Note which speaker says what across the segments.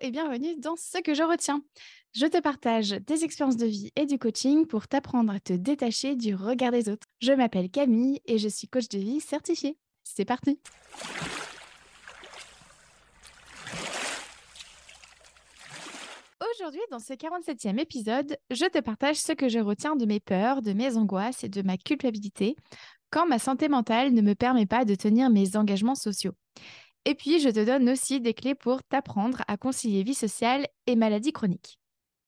Speaker 1: et bienvenue dans Ce que je retiens. Je te partage des expériences de vie et du coaching pour t'apprendre à te détacher du regard des autres. Je m'appelle Camille et je suis coach de vie certifiée. C'est parti Aujourd'hui, dans ce 47e épisode, je te partage ce que je retiens de mes peurs, de mes angoisses et de ma culpabilité quand ma santé mentale ne me permet pas de tenir mes engagements sociaux. Et puis, je te donne aussi des clés pour t'apprendre à concilier vie sociale et maladie chronique.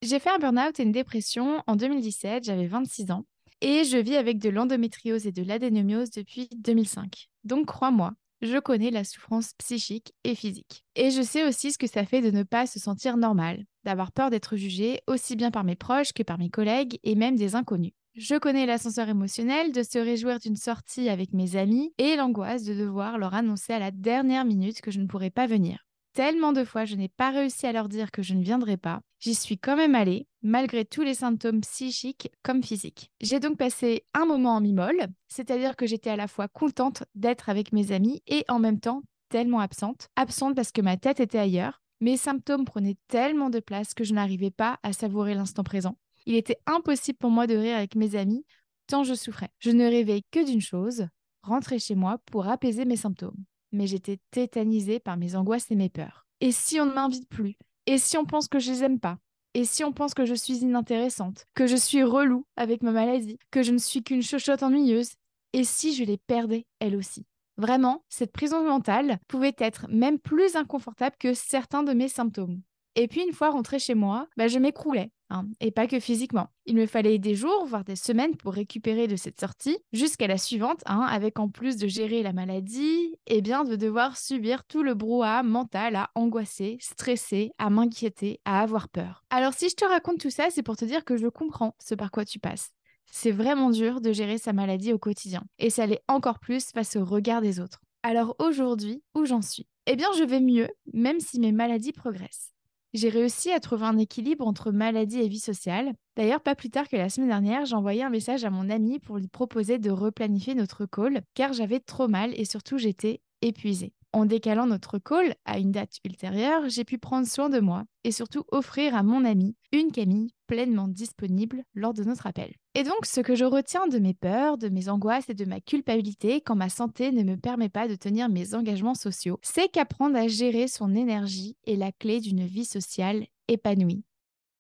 Speaker 1: J'ai fait un burn-out et une dépression en 2017, j'avais 26 ans, et je vis avec de l'endométriose et de l'adénomiose depuis 2005. Donc crois-moi, je connais la souffrance psychique et physique. Et je sais aussi ce que ça fait de ne pas se sentir normal, d'avoir peur d'être jugé aussi bien par mes proches que par mes collègues et même des inconnus. Je connais l'ascenseur émotionnel de se réjouir d'une sortie avec mes amis et l'angoisse de devoir leur annoncer à la dernière minute que je ne pourrais pas venir. Tellement de fois je n'ai pas réussi à leur dire que je ne viendrai pas, j'y suis quand même allée, malgré tous les symptômes psychiques comme physiques. J'ai donc passé un moment en mi-molle, c'est-à-dire que j'étais à la fois contente d'être avec mes amis et en même temps tellement absente. Absente parce que ma tête était ailleurs, mes symptômes prenaient tellement de place que je n'arrivais pas à savourer l'instant présent. Il était impossible pour moi de rire avec mes amis tant je souffrais. Je ne rêvais que d'une chose, rentrer chez moi pour apaiser mes symptômes. Mais j'étais tétanisée par mes angoisses et mes peurs. Et si on ne m'invite plus? Et si on pense que je les aime pas? Et si on pense que je suis inintéressante? Que je suis relou avec ma maladie? Que je ne suis qu'une chochotte ennuyeuse? Et si je les perdais, elles aussi? Vraiment, cette prison mentale pouvait être même plus inconfortable que certains de mes symptômes. Et puis une fois rentrée chez moi, bah, je m'écroulais. Hein, et pas que physiquement. Il me fallait des jours, voire des semaines pour récupérer de cette sortie, jusqu'à la suivante, hein, avec en plus de gérer la maladie, et eh bien de devoir subir tout le brouhaha mental à angoisser, stresser, à m'inquiéter, à avoir peur. Alors si je te raconte tout ça, c'est pour te dire que je comprends ce par quoi tu passes. C'est vraiment dur de gérer sa maladie au quotidien, et ça l'est encore plus face au regard des autres. Alors aujourd'hui, où j'en suis? Eh bien, je vais mieux, même si mes maladies progressent j'ai réussi à trouver un équilibre entre maladie et vie sociale. D'ailleurs, pas plus tard que la semaine dernière, j'ai envoyé un message à mon ami pour lui proposer de replanifier notre call car j'avais trop mal et surtout j'étais épuisée. En décalant notre call à une date ultérieure, j'ai pu prendre soin de moi et surtout offrir à mon ami une Camille pleinement disponible lors de notre appel. Et donc, ce que je retiens de mes peurs, de mes angoisses et de ma culpabilité quand ma santé ne me permet pas de tenir mes engagements sociaux, c'est qu'apprendre à gérer son énergie est la clé d'une vie sociale épanouie.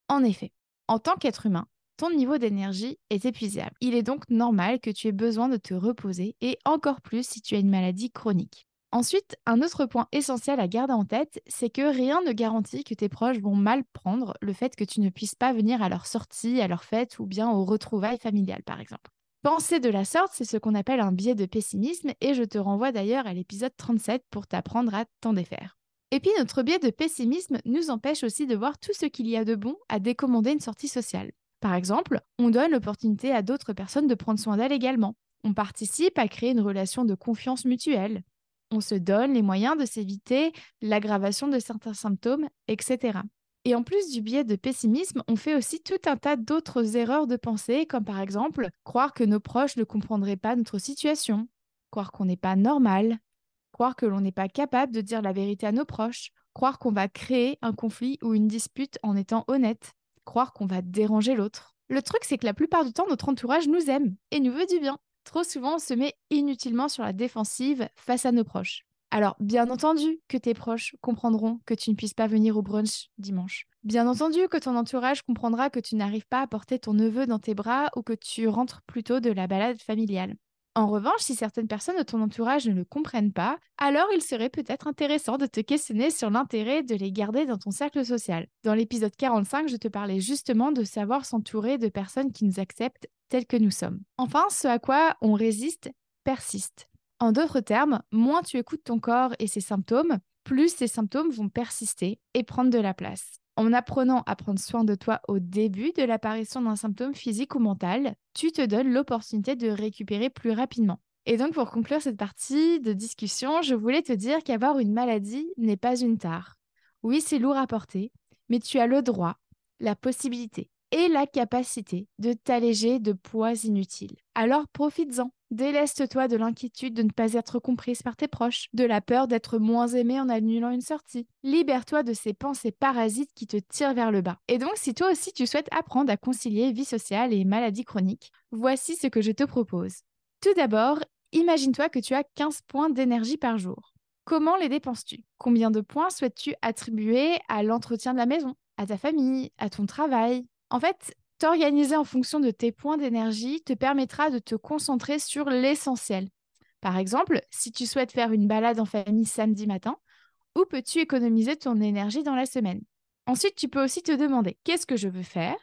Speaker 1: En effet, en tant qu'être humain, ton niveau d'énergie est épuisable. Il est donc normal que tu aies besoin de te reposer et encore plus si tu as une maladie chronique. Ensuite, un autre point essentiel à garder en tête, c'est que rien ne garantit que tes proches vont mal prendre le fait que tu ne puisses pas venir à leur sortie, à leur fête ou bien aux retrouvailles familiales, par exemple. Penser de la sorte, c'est ce qu'on appelle un biais de pessimisme et je te renvoie d'ailleurs à l'épisode 37 pour t'apprendre à t'en défaire. Et puis notre biais de pessimisme nous empêche aussi de voir tout ce qu'il y a de bon à décommander une sortie sociale. Par exemple, on donne l'opportunité à d'autres personnes de prendre soin d'elles également. On participe à créer une relation de confiance mutuelle on se donne les moyens de s'éviter l'aggravation de certains symptômes, etc. Et en plus du biais de pessimisme, on fait aussi tout un tas d'autres erreurs de pensée, comme par exemple croire que nos proches ne comprendraient pas notre situation, croire qu'on n'est pas normal, croire que l'on n'est pas capable de dire la vérité à nos proches, croire qu'on va créer un conflit ou une dispute en étant honnête, croire qu'on va déranger l'autre. Le truc, c'est que la plupart du temps, notre entourage nous aime et nous veut du bien. Trop souvent, on se met inutilement sur la défensive face à nos proches. Alors, bien entendu que tes proches comprendront que tu ne puisses pas venir au brunch dimanche. Bien entendu que ton entourage comprendra que tu n'arrives pas à porter ton neveu dans tes bras ou que tu rentres plutôt de la balade familiale. En revanche, si certaines personnes de ton entourage ne le comprennent pas, alors il serait peut-être intéressant de te questionner sur l'intérêt de les garder dans ton cercle social. Dans l'épisode 45, je te parlais justement de savoir s'entourer de personnes qui nous acceptent que nous sommes. Enfin, ce à quoi on résiste persiste. En d'autres termes, moins tu écoutes ton corps et ses symptômes, plus ces symptômes vont persister et prendre de la place. En apprenant à prendre soin de toi au début de l'apparition d'un symptôme physique ou mental, tu te donnes l'opportunité de récupérer plus rapidement. Et donc pour conclure cette partie de discussion, je voulais te dire qu'avoir une maladie n'est pas une tare. Oui, c'est lourd à porter, mais tu as le droit, la possibilité et la capacité de t'alléger de poids inutiles. Alors profites-en. Déleste-toi de l'inquiétude de ne pas être comprise par tes proches, de la peur d'être moins aimé en annulant une sortie. Libère-toi de ces pensées parasites qui te tirent vers le bas. Et donc, si toi aussi tu souhaites apprendre à concilier vie sociale et maladie chronique, voici ce que je te propose. Tout d'abord, imagine-toi que tu as 15 points d'énergie par jour. Comment les dépenses-tu? Combien de points souhaites-tu attribuer à l'entretien de la maison, à ta famille, à ton travail? En fait, T'organiser en fonction de tes points d'énergie te permettra de te concentrer sur l'essentiel. Par exemple, si tu souhaites faire une balade en famille samedi matin, où peux-tu économiser ton énergie dans la semaine? Ensuite, tu peux aussi te demander qu'est-ce que je veux faire?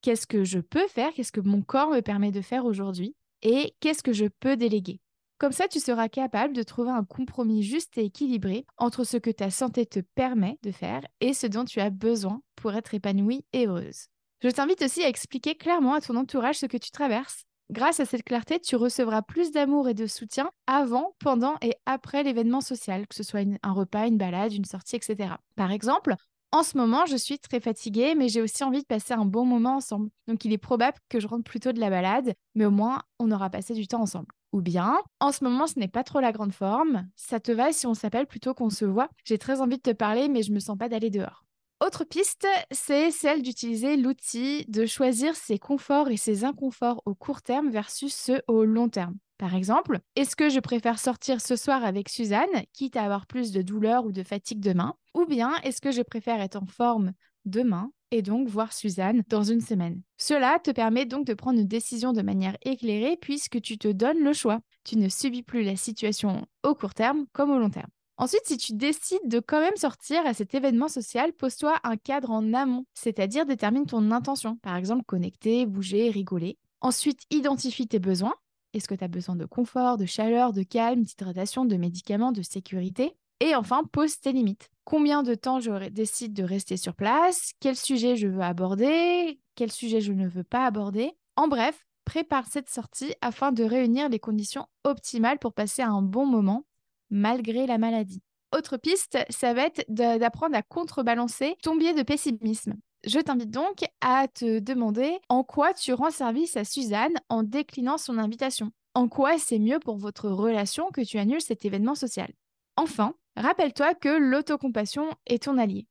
Speaker 1: Qu'est-ce que je peux faire? Qu'est-ce que mon corps me permet de faire aujourd'hui? Et qu'est-ce que je peux déléguer? Comme ça, tu seras capable de trouver un compromis juste et équilibré entre ce que ta santé te permet de faire et ce dont tu as besoin pour être épanouie et heureuse. Je t'invite aussi à expliquer clairement à ton entourage ce que tu traverses. Grâce à cette clarté, tu recevras plus d'amour et de soutien avant, pendant et après l'événement social, que ce soit un repas, une balade, une sortie, etc. Par exemple, en ce moment, je suis très fatiguée, mais j'ai aussi envie de passer un bon moment ensemble. Donc il est probable que je rentre plutôt de la balade, mais au moins on aura passé du temps ensemble. Ou bien, en ce moment, ce n'est pas trop la grande forme. Ça te va si on s'appelle plutôt qu'on se voit? J'ai très envie de te parler, mais je me sens pas d'aller dehors. Autre piste, c'est celle d'utiliser l'outil de choisir ses conforts et ses inconforts au court terme versus ceux au long terme. Par exemple, est-ce que je préfère sortir ce soir avec Suzanne, quitte à avoir plus de douleur ou de fatigue demain? Ou bien est-ce que je préfère être en forme demain et donc voir Suzanne dans une semaine? Cela te permet donc de prendre une décision de manière éclairée puisque tu te donnes le choix. Tu ne subis plus la situation au court terme comme au long terme. Ensuite, si tu décides de quand même sortir à cet événement social, pose-toi un cadre en amont, c'est-à-dire détermine ton intention, par exemple connecter, bouger, rigoler. Ensuite, identifie tes besoins. Est-ce que tu as besoin de confort, de chaleur, de calme, d'hydratation, de médicaments, de sécurité? Et enfin, pose tes limites. Combien de temps je décide de rester sur place? Quel sujet je veux aborder? Quel sujet je ne veux pas aborder? En bref, prépare cette sortie afin de réunir les conditions optimales pour passer un bon moment malgré la maladie. Autre piste, ça va être d'apprendre à contrebalancer ton biais de pessimisme. Je t'invite donc à te demander en quoi tu rends service à Suzanne en déclinant son invitation. En quoi c'est mieux pour votre relation que tu annules cet événement social? Enfin, rappelle-toi que l'autocompassion est ton allié.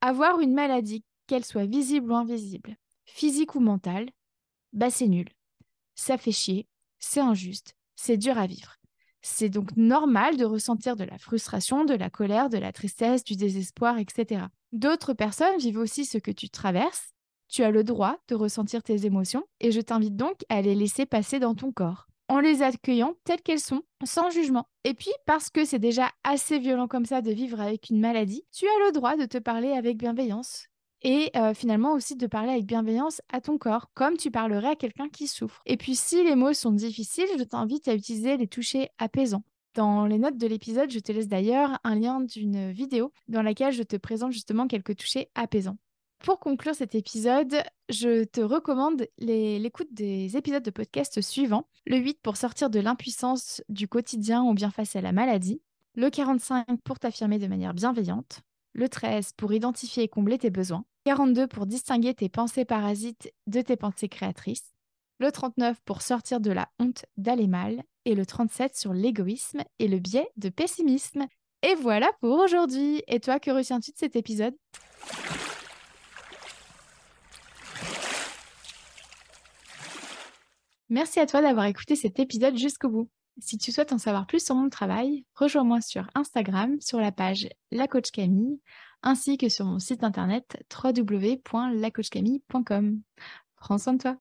Speaker 1: Avoir une maladie, qu'elle soit visible ou invisible, physique ou mentale, bah c'est nul. Ça fait chier, c'est injuste, c'est dur à vivre. C'est donc normal de ressentir de la frustration, de la colère, de la tristesse, du désespoir, etc. D'autres personnes vivent aussi ce que tu traverses. Tu as le droit de ressentir tes émotions et je t'invite donc à les laisser passer dans ton corps en les accueillant telles qu'elles sont, sans jugement. Et puis, parce que c'est déjà assez violent comme ça de vivre avec une maladie, tu as le droit de te parler avec bienveillance, et finalement aussi de parler avec bienveillance à ton corps, comme tu parlerais à quelqu'un qui souffre. Et puis si les mots sont difficiles, je t'invite à utiliser les touchés apaisants. Dans les notes de l'épisode, je te laisse d'ailleurs un lien d'une vidéo dans laquelle je te présente justement quelques touchés apaisants. Pour conclure cet épisode, je te recommande l'écoute des épisodes de podcast suivants. Le 8 pour sortir de l'impuissance du quotidien ou bien face à la maladie. Le 45 pour t'affirmer de manière bienveillante le 13 pour identifier et combler tes besoins, 42 pour distinguer tes pensées parasites de tes pensées créatrices, le 39 pour sortir de la honte d'aller mal, et le 37 sur l'égoïsme et le biais de pessimisme. Et voilà pour aujourd'hui. Et toi, que retiens-tu de cet épisode? Merci à toi d'avoir écouté cet épisode jusqu'au bout. Si tu souhaites en savoir plus sur mon travail, rejoins-moi sur Instagram sur la page La Coach Camille ainsi que sur mon site internet www.lacoachcamille.com. Prends soin de toi.